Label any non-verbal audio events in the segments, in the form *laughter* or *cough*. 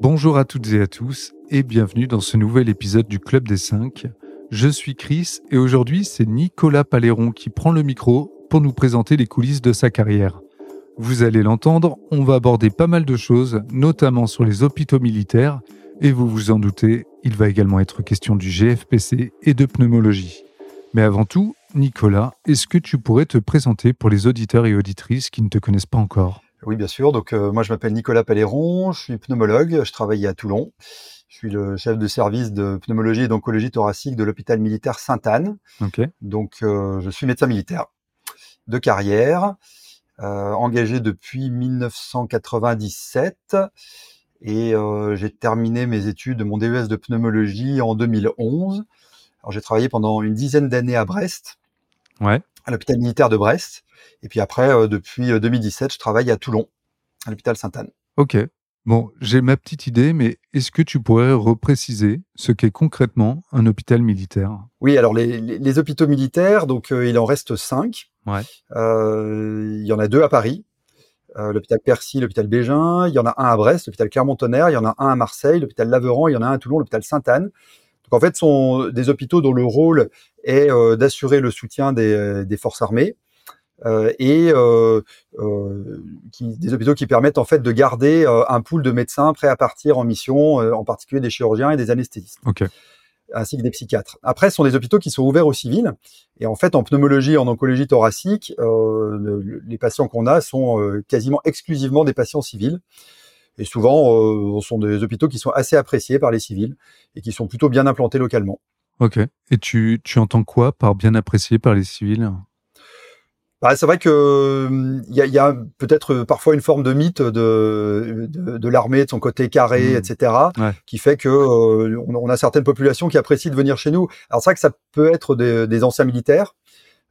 Bonjour à toutes et à tous et bienvenue dans ce nouvel épisode du Club des 5. Je suis Chris et aujourd'hui c'est Nicolas Paléron qui prend le micro pour nous présenter les coulisses de sa carrière. Vous allez l'entendre, on va aborder pas mal de choses, notamment sur les hôpitaux militaires, et vous vous en doutez, il va également être question du GFPC et de pneumologie. Mais avant tout, Nicolas, est-ce que tu pourrais te présenter pour les auditeurs et auditrices qui ne te connaissent pas encore? Oui, bien sûr. Donc, euh, moi, je m'appelle Nicolas Paléron, je suis pneumologue, je travaille à Toulon. Je suis le chef de service de pneumologie et d'oncologie thoracique de l'hôpital militaire Sainte-Anne. Donc, euh, je suis médecin militaire de carrière, euh, engagé depuis 1997 et j'ai terminé mes études, mon DES de pneumologie en 2011. Alors, j'ai travaillé pendant une dizaine d'années à Brest, Ouais. À l'hôpital militaire de Brest. Et puis après, euh, depuis euh, 2017, je travaille à Toulon, à l'hôpital Sainte-Anne. Ok. Bon, j'ai ma petite idée, mais est-ce que tu pourrais repréciser ce qu'est concrètement un hôpital militaire? Oui, alors les, les, les hôpitaux militaires, donc euh, il en reste cinq. Ouais. Euh, il y en a deux à Paris, euh, l'hôpital Percy, l'hôpital Bégin. Il y en a un à Brest, l'hôpital Clermont-Tonnerre. Il y en a un à Marseille, l'hôpital Laveran. Il y en a un à Toulon, l'hôpital Sainte-Anne. Donc en fait, ce sont des hôpitaux dont le rôle est euh, d'assurer le soutien des, des forces armées. Euh, et euh, euh, qui, des hôpitaux qui permettent en fait de garder euh, un pool de médecins prêts à partir en mission, euh, en particulier des chirurgiens et des anesthésistes ainsi que des psychiatres. Après, ce sont des hôpitaux qui sont ouverts aux civils. Et en fait, en pneumologie, en oncologie thoracique, euh, le- le- les patients qu'on a sont euh, quasiment exclusivement des patients civils. Et souvent, euh, ce sont des hôpitaux qui sont assez appréciés par les civils et qui sont plutôt bien implantés localement. Ok. Et tu, tu entends quoi par bien apprécié par les civils? Bah, c'est vrai que il y a, il y a peut-être euh, parfois une forme de mythe de, de, de l'armée, de son côté carré, Mm. etc., Ouais. qui fait que euh, on, on a certaines populations qui apprécient de venir chez nous. Alors c'est vrai que ça peut être des, des anciens militaires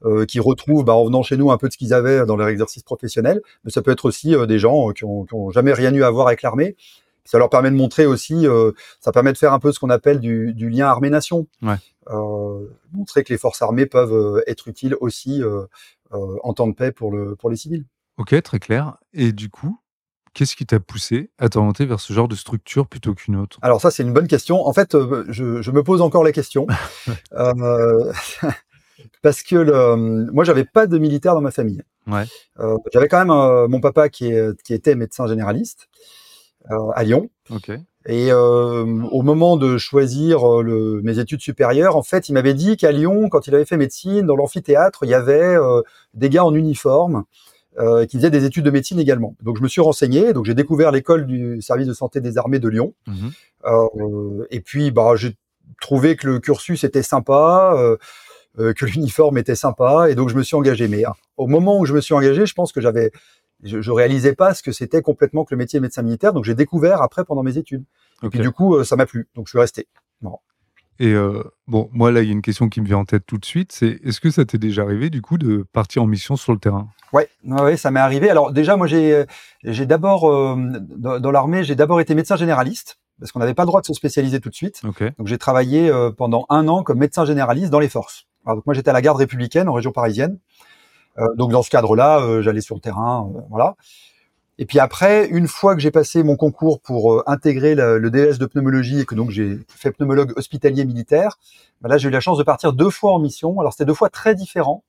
euh, qui retrouvent, bah, en venant chez nous, un peu de ce qu'ils avaient dans leur exercice professionnel, mais ça peut être aussi euh, des gens euh, qui ont, qui ont jamais rien eu à voir avec l'armée. Ça leur permet de montrer aussi, ça permet de faire un peu ce qu'on appelle du, du lien armée-nation. Ouais. Montrer que les forces armées peuvent être utiles aussi en temps de paix pour, le, pour les civils. Ok, très clair. Et du coup, qu'est-ce qui t'a poussé à t'orienter vers ce genre de structure plutôt qu'une autre? Alors ça, c'est une bonne question. En fait, je, je me pose encore la question. *laughs* Euh, *laughs* parce que le, moi, j'avais pas de militaire dans ma famille. Ouais. Euh, j'avais quand même euh, mon papa qui, est, qui était médecin généraliste euh, à Lyon. Et au moment de choisir le, mes études supérieures, en fait, il m'avait dit qu'à Lyon, quand il avait fait médecine, dans l'amphithéâtre, il y avait des gars en uniforme qui faisaient des études de médecine également. Donc je me suis renseigné, donc j'ai découvert l'école du service de santé des armées de Lyon. Euh, et puis, bah, j'ai trouvé que le cursus était sympa, que l'uniforme était sympa, et donc je me suis engagé. Mais hein, au moment où je me suis engagé, je pense que j'avais, je, je réalisais pas ce que c'était complètement que le métier de médecin militaire. Donc j'ai découvert après pendant mes études. Et Ok. puis du coup, euh, ça m'a plu, donc je suis resté. Et euh, bon, moi là, il y a une question qui me vient en tête tout de suite, c'est est-ce que ça t'est déjà arrivé du coup de partir en mission sur le terrain? Ouais, ça m'est arrivé. Alors déjà, moi, j'ai, j'ai d'abord euh, dans, dans l'armée, j'ai d'abord été médecin généraliste parce qu'on n'avait pas le droit de se spécialiser tout de suite. Ok. Donc j'ai travaillé euh, pendant un an comme médecin généraliste dans les forces. Alors, donc moi j'étais à la garde républicaine en région parisienne. Euh, donc dans ce cadre-là, euh, j'allais sur le terrain, euh, voilà. Et puis après, une fois que j'ai passé mon concours pour intégrer le, le DS de pneumologie et que donc j'ai fait pneumologue hospitalier militaire, bah là j'ai eu la chance de partir deux fois en mission. Alors c'était deux fois très différents.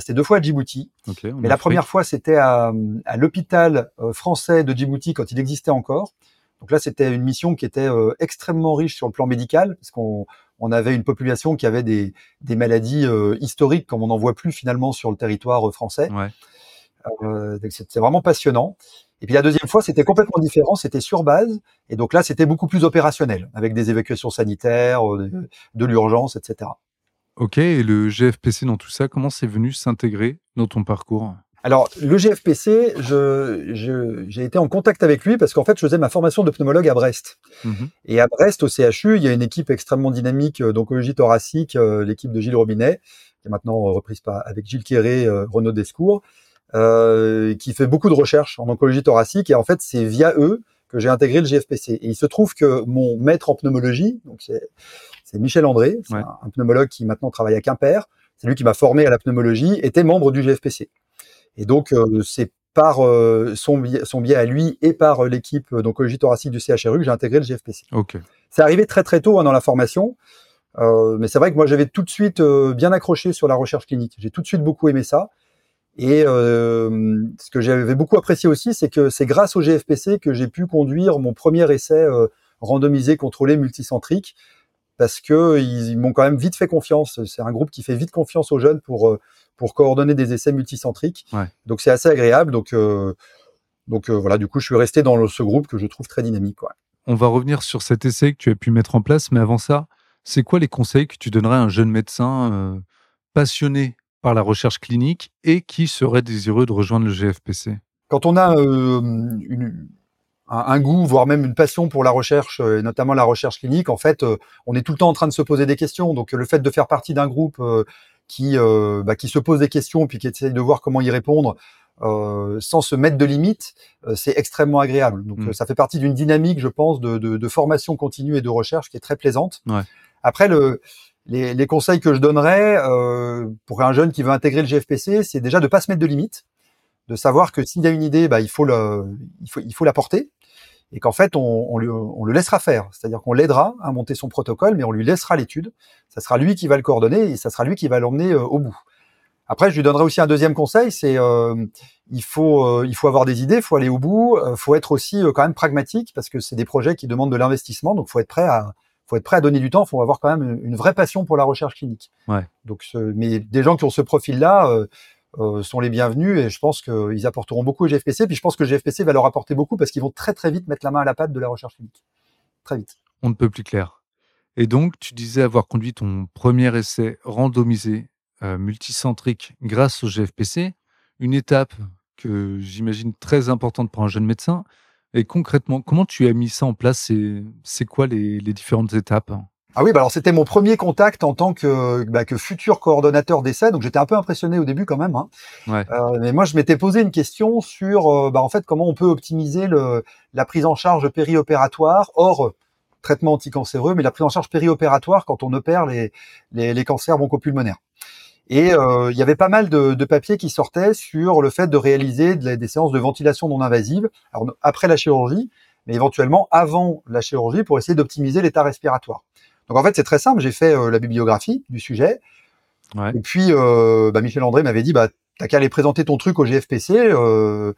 C'était deux fois à Djibouti. Mais la Afrique. première fois, c'était à, à l'hôpital français de Djibouti quand il existait encore. Donc là, c'était une mission qui était extrêmement riche sur le plan médical, parce qu'on on avait une population qui avait des, des maladies euh, historiques, comme on n'en voit plus finalement sur le territoire euh, français. Ouais. Euh, c'était vraiment passionnant. Et puis la deuxième fois, c'était complètement différent, c'était sur base, et donc là, c'était beaucoup plus opérationnel, avec des évacuations sanitaires, de, de l'urgence, etc. Ok. Et le GFPC dans tout ça, comment c'est venu s'intégrer dans ton parcours? Alors, le GFPC, j'ai été en contact avec lui parce qu'en fait, je faisais ma formation de pneumologue à Brest. Mhm. Et à Brest, au CHU, il y a une équipe extrêmement dynamique euh, d'oncologie thoracique, euh, l'équipe de Gilles Robinet, qui est maintenant euh, reprise par, avec Gilles Quéré, Renaud Descours, euh, qui fait beaucoup de recherches en oncologie thoracique. Et en fait, c'est via eux que j'ai intégré le GFPC. Et il se trouve que mon maître en pneumologie, donc c'est, Michel André, c'est Ouais. un, un pneumologue qui maintenant travaille à Quimper, c'est lui qui m'a formé à la pneumologie, était membre du GFPC. Et donc, euh, c'est par son, biais, son biais à lui et par l'équipe d'oncologie thoracique du CHRU que j'ai intégré le GFPC. Ok. C'est arrivé très très tôt hein, dans la formation. mais c'est vrai que moi j'avais tout de suite bien accroché sur la recherche clinique. J'ai tout de suite beaucoup aimé ça. Et euh, ce que j'avais beaucoup apprécié aussi, c'est que c'est grâce au GFPC que j'ai pu conduire mon premier essai euh, randomisé, contrôlé, multicentrique, parce que ils, m'ont quand même vite fait confiance. C'est un groupe qui fait vite confiance aux jeunes pour euh, pour coordonner des essais multicentriques. Ouais. Donc c'est assez agréable. Donc euh, donc voilà, du coup, je suis resté dans ce groupe que je trouve très dynamique. On va revenir sur cet essai que tu as pu mettre en place, mais avant ça, c'est quoi les conseils que tu donnerais à un jeune médecin passionné par la recherche clinique et qui serait désireux de rejoindre le GFPC Quand on a euh, une, un, goût, voire même une passion pour la recherche, euh, et notamment la recherche clinique, en fait, euh, on est tout le temps en train de se poser des questions. Donc, le fait de faire partie d'un groupe qui, bah, qui se pose des questions puis qui essaye de voir comment y répondre, euh, sans se mettre de limites, c'est extrêmement agréable. Donc Mm. ça fait partie d'une dynamique, je pense, de, de, de formation continue et de recherche qui est très plaisante. Ouais. Après, le, les, les, conseils que je donnerais euh, pour un jeune qui veut intégrer le GFPC, c'est déjà de pas se mettre de limites, de savoir que s'il y a une idée, bah, il faut le, il faut, il faut la porter, et qu'en fait on, on, lui, on, le laissera faire, c'est-à-dire qu'on l'aidera à monter son protocole, mais on lui laissera l'étude. Ça sera lui qui va le coordonner et ça sera lui qui va l'emmener euh, au bout. Après, je lui donnerai aussi un deuxième conseil, c'est euh, il faut euh, il faut avoir des idées, il faut aller au bout, euh, faut être aussi quand même pragmatique parce que c'est des projets qui demandent de l'investissement, donc faut être prêt à faut être prêt à donner du temps, faut avoir quand même une vraie passion pour la recherche clinique. Ouais. Donc, ce, mais des gens qui ont ce profil-là euh, sont les bienvenus et je pense qu'ils apporteront beaucoup au GFPC. Puis je pense que le GFPC va leur apporter beaucoup parce qu'ils vont très très vite mettre la main à la pâte de la recherche clinique. Très vite. On ne peut plus clair. Et donc, tu disais avoir conduit ton premier essai randomisé euh, multicentrique grâce au GFPC, une étape que j'imagine très importante pour un jeune médecin. Et concrètement, comment tu as mis ça en place? C'est quoi les, différentes étapes? Ah oui, bah alors c'était mon premier contact en tant que, bah, que futur coordonnateur d'essai, donc j'étais un peu impressionné au début quand même. Hein. Ouais. Euh, mais moi, je m'étais posé une question sur, euh, bah, en fait, comment on peut optimiser le, la prise en charge périopératoire, hors traitement anticancéreux, mais la prise en charge périopératoire quand on opère les, les, les cancers bronchopulmonaires. Et euh, il y avait pas mal de, de, papiers qui sortaient sur le fait de réaliser de, des séances de ventilation non invasive, alors, après la chirurgie, mais éventuellement avant la chirurgie pour essayer d'optimiser l'état respiratoire. Donc en fait, c'est très simple. J'ai fait euh, la bibliographie du sujet. Ouais. Et puis, euh, bah, Michel André m'avait dit, bah, t'as qu'à aller présenter ton truc au GFPC. Euh,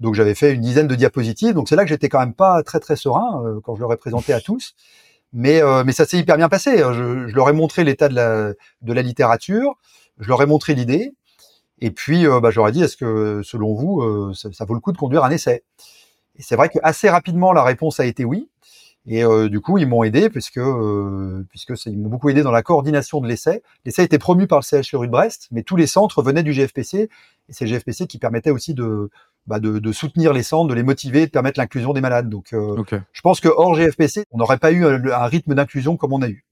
donc j'avais fait une dizaine de diapositives. Donc c'est là que j'étais quand même pas très très serein euh, quand je leur ai présenté à tous. Mais, euh, mais ça s'est hyper bien passé. Je, je leur ai montré l'état de la, de la littérature je leur ai montré l'idée, et puis euh, bah, ai dit est-ce que selon vous euh, ça, ça, vaut le coup de conduire un essai? Et c'est vrai que assez rapidement la réponse a été oui. Et euh, du coup ils m'ont aidé puisque puisque ils m'ont beaucoup aidé dans la coordination de l'essai. L'essai été promu par le CHRU de Brest, mais tous les centres venaient du GFPC et c'est le GFPC qui permettait aussi de, bah, de, de soutenir les centres, de les motiver, de permettre l'inclusion des malades. Donc okay. je pense que hors GFPC on n'aurait pas eu un, un rythme d'inclusion comme on a eu.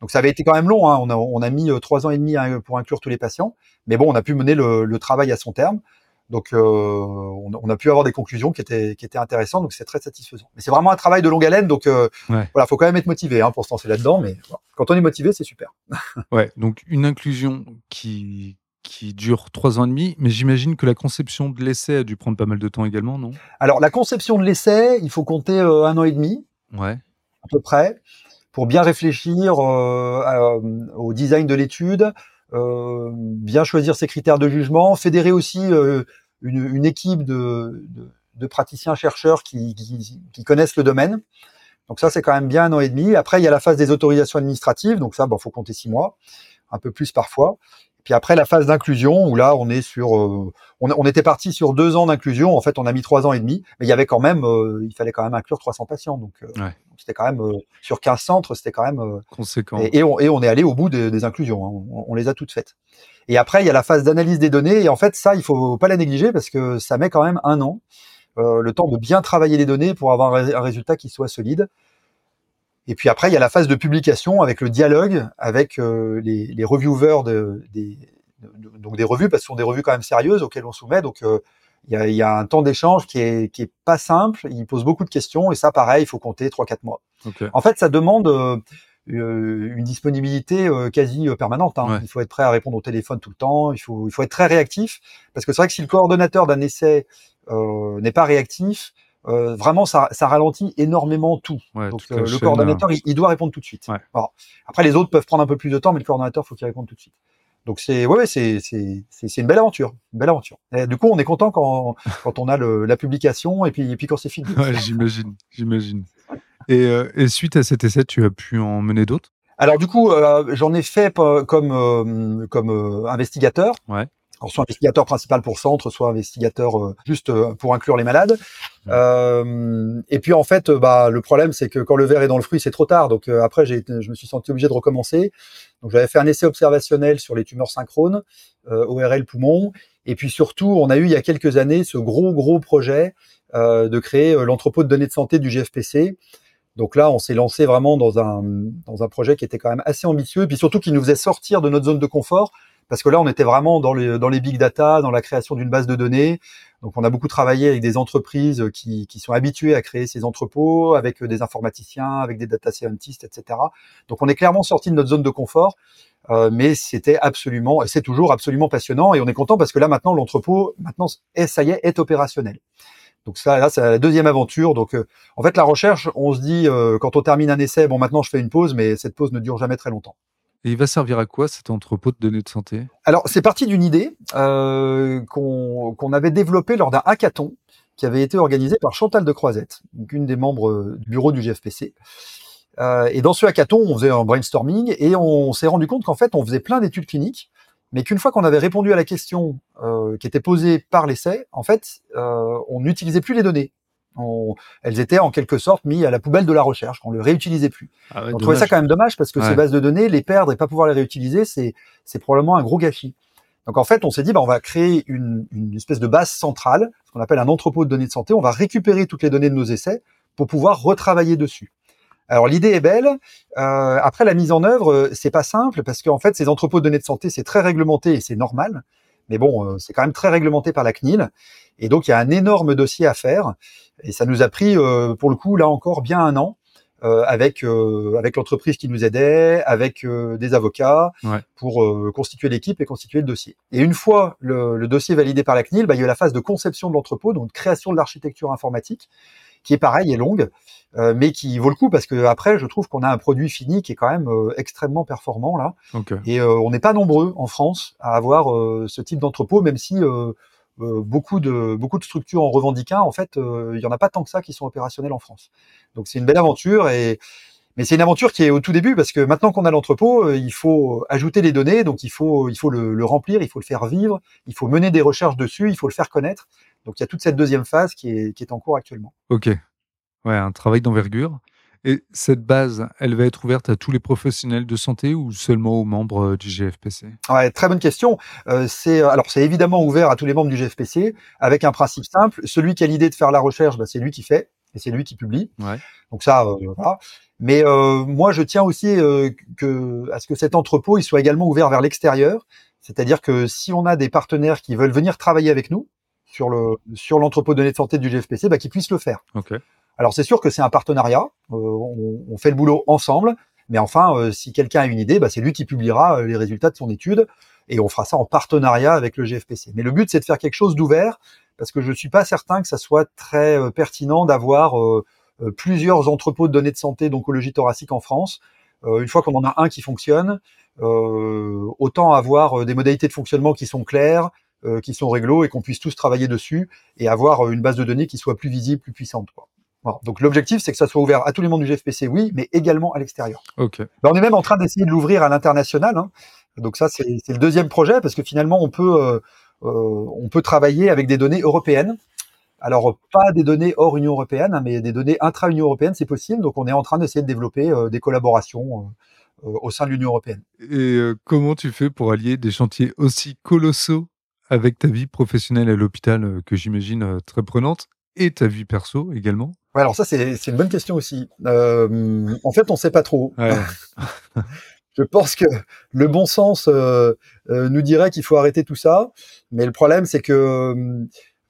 Donc ça avait été quand même long, hein. on, a, on a mis trois ans et demi pour inclure tous les patients, mais bon, on a pu mener le, le travail à son terme. Donc euh, on, on, a pu avoir des conclusions qui étaient, qui étaient intéressantes, donc c'est très satisfaisant. Mais c'est vraiment un travail de longue haleine, donc euh, ouais. voilà, faut quand même être motivé hein, pour se lancer là-dedans, mais quand on est motivé, c'est super. *laughs* ouais, donc une inclusion qui qui dure trois ans et demi, mais j'imagine que la conception de l'essai a dû prendre pas mal de temps également, non? Alors la conception de l'essai, il faut compter euh, un an et demi, ouais. à peu près pour bien réfléchir euh, à, au design de l'étude, euh, bien choisir ses critères de jugement, fédérer aussi euh, une, une, équipe de, de, de praticiens chercheurs qui, qui, qui, connaissent le domaine. Donc ça, c'est quand même bien un an et demi. Après, il y a la phase des autorisations administratives. Donc ça, bon, faut compter six mois, un peu plus parfois. Puis après, la phase d'inclusion, où là, on est sur, euh, on, on, était parti sur deux ans d'inclusion. En fait, on a mis trois ans et demi, mais il y avait quand même, euh, il fallait quand même inclure 300 patients. Donc, euh, ouais. c'était quand même sur 15 centres, c'était quand même conséquent. Et, et, on, et, on, est allé au bout des, des inclusions. Hein. On, on, les a toutes faites. Et après, il y a la phase d'analyse des données. Et en fait, ça, il faut pas la négliger parce que ça met quand même un an, le temps de bien travailler les données pour avoir un résultat qui soit solide. Et puis après, il y a la phase de publication avec le dialogue avec euh, les, les, reviewers de, des, de, donc des revues, parce que ce sont des revues quand même sérieuses auxquelles on soumet. Donc euh, il, y a, il, y a, un temps d'échange qui est, qui est pas simple. Il pose beaucoup de questions et ça, pareil, il faut compter 3-4 mois. Okay. En fait, ça demande euh, une disponibilité quasi permanente. Hein. Il faut être prêt à répondre au téléphone tout le temps. Il faut, il faut être très réactif parce que c'est vrai que si le coordonnateur d'un essai n'est pas réactif, vraiment ça, ça, ralentit énormément tout. Donc le coordonnateur, il, doit répondre tout de suite. après les autres peuvent prendre un peu plus de temps, mais le coordonnateur faut qu'il réponde tout de suite. Donc c'est ouais, c'est une belle aventure, une belle aventure. Et du coup, on est content quand quand on a le, la publication et puis et puis quand c'est fini. Ouais, j'imagine, j'imagine. Et, euh, et, suite à cet essai, tu as pu en mener d'autres? Alors du coup, euh, j'en ai fait comme euh, comme investigateur. Ouais soit investigateur principal pour centre, soit investigateur euh, juste euh, pour inclure les malades. Euh, et puis en fait, bah, le problème c'est que quand le verre est dans le fruit, c'est trop tard. Donc après, j'ai, je me suis senti obligé de recommencer. Donc j'avais fait un essai observationnel sur les tumeurs synchrones, ORL poumon. Et puis surtout, on a eu il y a quelques années ce gros gros projet de créer l'entrepôt de données de santé du GFPC. Donc là, on s'est lancé vraiment dans un, dans un projet qui était quand même assez ambitieux, et puis surtout qui nous faisait sortir de notre zone de confort, parce que là, on était vraiment dans les, big data, dans la création d'une base de données. Donc, on a beaucoup travaillé avec des entreprises qui, qui sont habituées à créer ces entrepôts, avec des informaticiens, avec des data scientists, etc. Donc, on est clairement sorti de notre zone de confort, euh, mais c'était absolument, c'est toujours absolument passionnant, et on est content parce que là, maintenant, l'entrepôt, maintenant, est, ça y est, est opérationnel. Donc ça, là, c'est la deuxième aventure. Donc, euh, en fait, la recherche, on se dit euh, quand on termine un essai, bon, maintenant, je fais une pause, mais cette pause ne dure jamais très longtemps. Et il va servir à quoi cet entrepôt de données de santé? Alors, c'est parti d'une idée euh, qu'on avait développée lors d'un hackathon qui avait été organisé par Chantal de Croisette, une des membres euh, du bureau du GFPC. Euh, et dans ce hackathon, on faisait un brainstorming et on s'est rendu compte qu'en fait, on faisait plein d'études cliniques, mais qu'une fois qu'on avait répondu à la question qui était posée par l'essai, en fait, on n'utilisait plus les données elles étaient en quelque sorte mises à la poubelle de la recherche, qu'on ne le réutilisait plus. Ah on trouvait ça quand même dommage parce que ces bases de données, les perdre et pas pouvoir les réutiliser, c'est, probablement un gros gâchis. Donc en fait, on s'est dit, bah, on va créer une, une espèce de base centrale, ce qu'on appelle un entrepôt de données de santé. On va récupérer toutes les données de nos essais pour pouvoir retravailler dessus. Alors l'idée est belle. Euh, après la mise en œuvre, euh, c'est pas simple parce qu'en fait ces entrepôts de données de santé c'est très réglementé et c'est normal. Mais bon, euh, c'est quand même très réglementé par la CNIL. Et donc, il y a un énorme dossier à faire. Et ça nous a pris, euh, pour le coup, là encore, bien un an. Euh, avec avec l'entreprise qui nous aidait, avec des avocats pour constituer l'équipe et constituer le dossier. Et une fois le, le dossier validé par la CNIL, bah, il y a la phase de conception de l'entrepôt, donc création de l'architecture informatique, qui est pareil et longue, mais qui vaut le coup parce que après, je trouve qu'on a un produit fini qui est quand même extrêmement performant là. Et on n'est pas nombreux en France à avoir ce type d'entrepôt, même si beaucoup de beaucoup de structures en revendiquant, en fait, il y en a pas tant que ça qui sont opérationnelles en France. Donc c'est une belle aventure et mais c'est une aventure qui est au tout début parce que maintenant qu'on a l'entrepôt, il faut ajouter les données, donc il faut il faut le, le, remplir, il faut le faire vivre, il faut mener des recherches dessus, il faut le faire connaître. Donc il y a toute cette deuxième phase qui est, qui est en cours actuellement. Ok, ouais, un travail d'envergure. Et cette base, elle va être ouverte à tous les professionnels de santé ou seulement aux membres euh, du GFPC ouais, Très bonne question. Euh, c'est alors c'est évidemment ouvert à tous les membres du GFPC avec un principe simple. Celui qui a l'idée de faire la recherche, bah, c'est lui qui fait et c'est lui qui publie. Ouais. Donc ça, euh, voilà. Mais euh, moi, je tiens aussi que, à ce que cet entrepôt il soit également ouvert vers l'extérieur. C'est-à-dire que si on a des partenaires qui veulent venir travailler avec nous, sur le sur l'entrepôt de données de santé du GFPC, bah, qu'ils puissent le faire. Alors c'est sûr que c'est un partenariat, euh, on, on, fait le boulot ensemble, mais enfin, euh, si quelqu'un a une idée, bah, c'est lui qui publiera euh, les résultats de son étude, et on fera ça en partenariat avec le GFPC. Mais le but, c'est de faire quelque chose d'ouvert, parce que je suis pas certain que ça soit très pertinent d'avoir plusieurs entrepôts de données de santé d'oncologie thoracique en France. une fois qu'on en a un qui fonctionne, autant avoir des modalités de fonctionnement qui sont claires, euh, qui sont réglo et qu'on puisse tous travailler dessus et avoir euh, une base de données qui soit plus visible, plus puissante. Quoi. Voilà. Donc l'objectif, c'est que ça soit ouvert à tous les membres du GFPC, oui, mais également à l'extérieur. Okay. Ben, on est même en train d'essayer de l'ouvrir à l'international. Hein. Donc ça, c'est le deuxième projet parce que finalement, on peut euh, euh, on peut travailler avec des données européennes. Alors pas des données hors Union européenne, hein, mais des données intra-Union européenne, c'est possible. Donc on est en train d'essayer de développer euh, des collaborations au sein de l'Union européenne. Et comment tu fais pour allier des chantiers aussi colossaux avec ta vie professionnelle à l'hôpital, euh, que j'imagine euh, très prenante, et ta vie perso également? Ouais, alors ça, c'est une bonne question aussi. Euh, en fait, on sait pas trop. Ouais. *laughs* Je pense que le bon sens euh, euh, nous dirait qu'il faut arrêter tout ça, mais le problème, c'est que,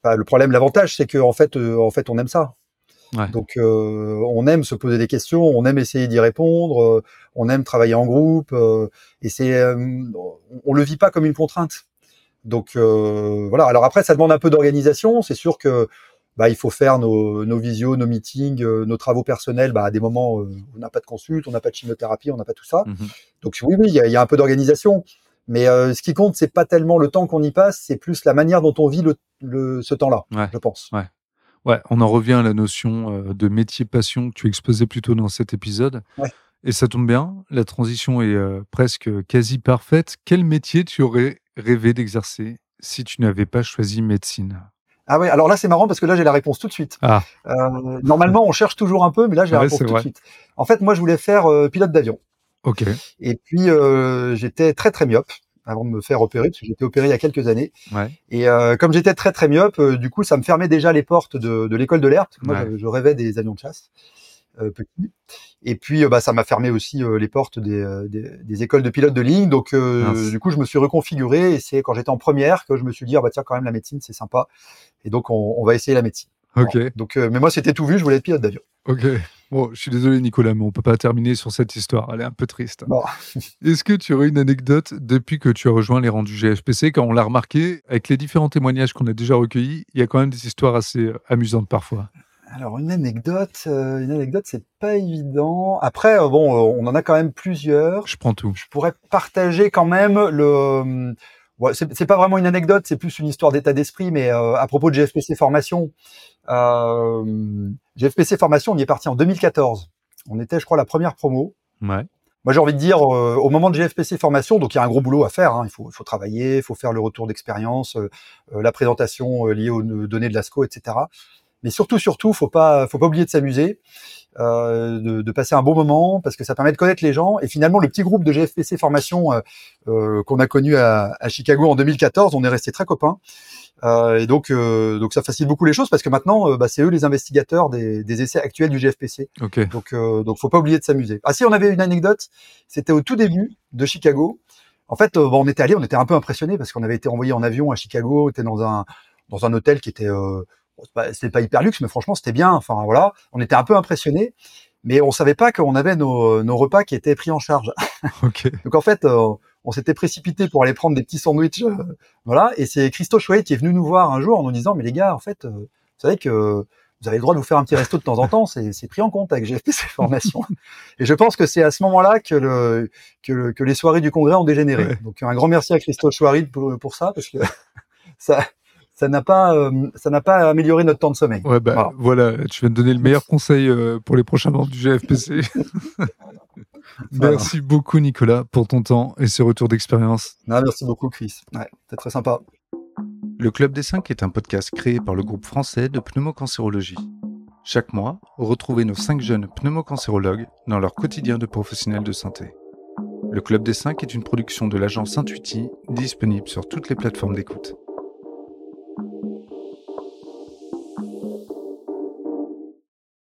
enfin, le problème, l'avantage, c'est que en fait, en fait, on aime ça. Donc, on aime se poser des questions, on aime essayer d'y répondre, on aime travailler en groupe, et c'est, on le vit pas comme une contrainte. Donc voilà. Alors après, ça demande un peu d'organisation. C'est sûr que bah, il faut faire nos, nos visios, nos meetings, euh, nos travaux personnels bah, à des moments où on n'a pas de consulte, on n'a pas de chimiothérapie, on n'a pas tout ça. Mmh Donc oui, oui, il y a, y a, un peu d'organisation. Mais euh, ce qui compte, c'est pas tellement le temps qu'on y passe, c'est plus la manière dont on vit le, le ce temps-là, je pense. Ouais. ouais, on en revient à la notion euh, de métier-passion que tu exposais plutôt dans cet épisode. Ouais. Et ça tombe bien, la transition est presque quasi parfaite. Quel métier tu aurais rêvé d'exercer si tu n'avais pas choisi médecine? Ah ouais, alors là c'est marrant parce que là j'ai la réponse tout de suite. Ah. Euh, normalement on cherche toujours un peu, mais là j'ai la réponse tout de suite. En fait, moi je voulais faire euh, pilote d'avion. Ok. Et puis euh, j'étais très très myope avant de me faire opérer, parce que j'étais opéré il y a quelques années. Ouais. Et comme j'étais très très myope, du coup ça me fermait déjà les portes de, l'école de l'air, moi je, je, rêvais des avions de chasse euh. Et puis, bah, ça m'a fermé aussi les portes des, des, des, écoles de pilotes de ligne. Donc, du coup, je me suis reconfiguré. Et c'est quand j'étais en première que je me suis dit, ah, bah tiens, quand même, la médecine, c'est sympa. Et donc, on, on, va essayer la médecine. Ok. Donc, mais moi, c'était tout vu. Je voulais être pilote d'avion. Ok. Bon, je suis désolé, Nicolas, mais on peut pas terminer sur cette histoire. Elle est un peu triste. Bon. *laughs* Est-ce que tu aurais une anecdote depuis que tu as rejoint les rangs du GFPC Quand on l'a remarqué, avec les différents témoignages qu'on a déjà recueillis, il y a quand même des histoires assez amusantes parfois. Alors une anecdote, euh, une anecdote, c'est pas évident. Après, euh, bon, euh, on en a quand même plusieurs. Je prends tout. Je pourrais partager quand même le. Ouais, c'est pas vraiment une anecdote, c'est plus une histoire d'état d'esprit, mais à propos de GFPC formation. GFPC formation, on y est parti en 2014. On était, je crois, la première promo. Ouais. Moi, j'ai envie de dire, au moment de GFPC formation, donc il y a un gros boulot à faire. Hein. Il, faut, il faut travailler, il faut faire le retour d'expérience, la présentation liée aux données de l'ASCO, etc mais surtout, surtout, faut pas, faut pas oublier de s'amuser, euh, de, de, passer un bon moment parce que ça permet de connaître les gens. Et finalement, le petit groupe de GFPC formation euh, euh, qu'on a connu à, à, Chicago en 2014, on est resté très copains. Euh, et donc, euh, donc ça facilite beaucoup les choses parce que maintenant, euh, bah, c'est eux les investigateurs des, des, essais actuels du GFPC. Okay. Donc, donc, faut pas oublier de s'amuser. Ah si, on avait une anecdote. C'était au tout début de Chicago. En fait, bon, on était allé, on était un peu impressionné parce qu'on avait été envoyé en avion à Chicago, on était dans un dans un hôtel qui était c'était pas hyper luxe, mais franchement, c'était bien. Enfin, voilà. On était un peu impressionnés, mais on savait pas qu'on avait nos, nos, repas qui étaient pris en charge. *laughs* Okay. Donc, en fait, euh, on s'était précipité pour aller prendre des petits sandwichs. Euh, voilà. Et c'est Christo Chouet qui est venu nous voir un jour en nous disant, mais les gars, en fait, euh, vous savez que vous avez le droit de vous faire un petit resto de temps en temps, c'est pris en compte avec GFP ces formations. Et je pense que c'est à ce moment-là que, le, que, que, les soirées du congrès ont dégénéré. Ouais. Donc un grand merci à Christophe Chouarid pour, pour ça, parce que *laughs* ça, ça n'a pas, euh, ça n'a pas amélioré notre temps de sommeil. Ouais, bah, voilà. voilà. tu viens de donner le meilleur conseil euh, pour les prochains membres du GFPC. voilà. *laughs* *laughs* Merci beaucoup, Nicolas, pour ton temps et ce retour d'expérience. merci beaucoup, Chris. Ouais, c'est très sympa. Le Club des 5 est un podcast créé par le groupe français de pneumocancérologie. Chaque mois, retrouvez nos 5 jeunes pneumocancérologues dans leur quotidien de professionnels de santé. Le Club des 5 est une production de l'agence Intuiti, disponible sur toutes les plateformes d'écoute.